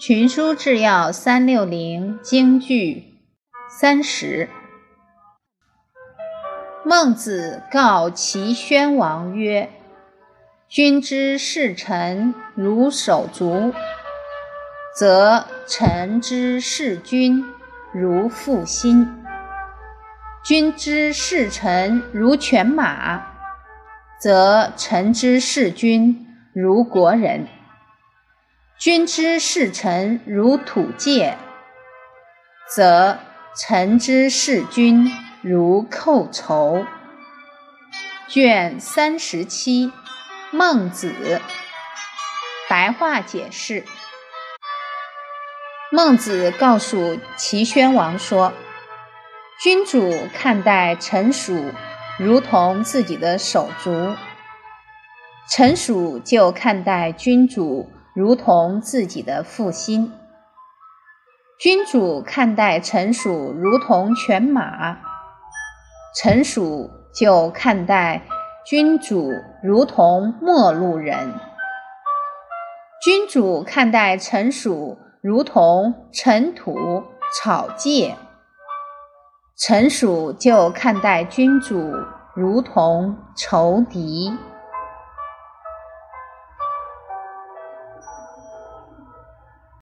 群书治要三六零京剧三十。孟子告齐宣王曰：“君之视臣如手足，则臣之视君如父心；君之视臣如犬马，则臣之视君如国人。”君之视臣如土芥，则臣之视君如寇仇。卷三十七，孟子。白话解释：孟子告诉齐宣王说，君主看待臣属如同自己的手足，臣属就看待君主。如同自己的父心，君主看待臣属如同犬马，臣属就看待君主如同陌路人。君主看待臣属如同尘土草芥，臣属就看待君主如同仇敌。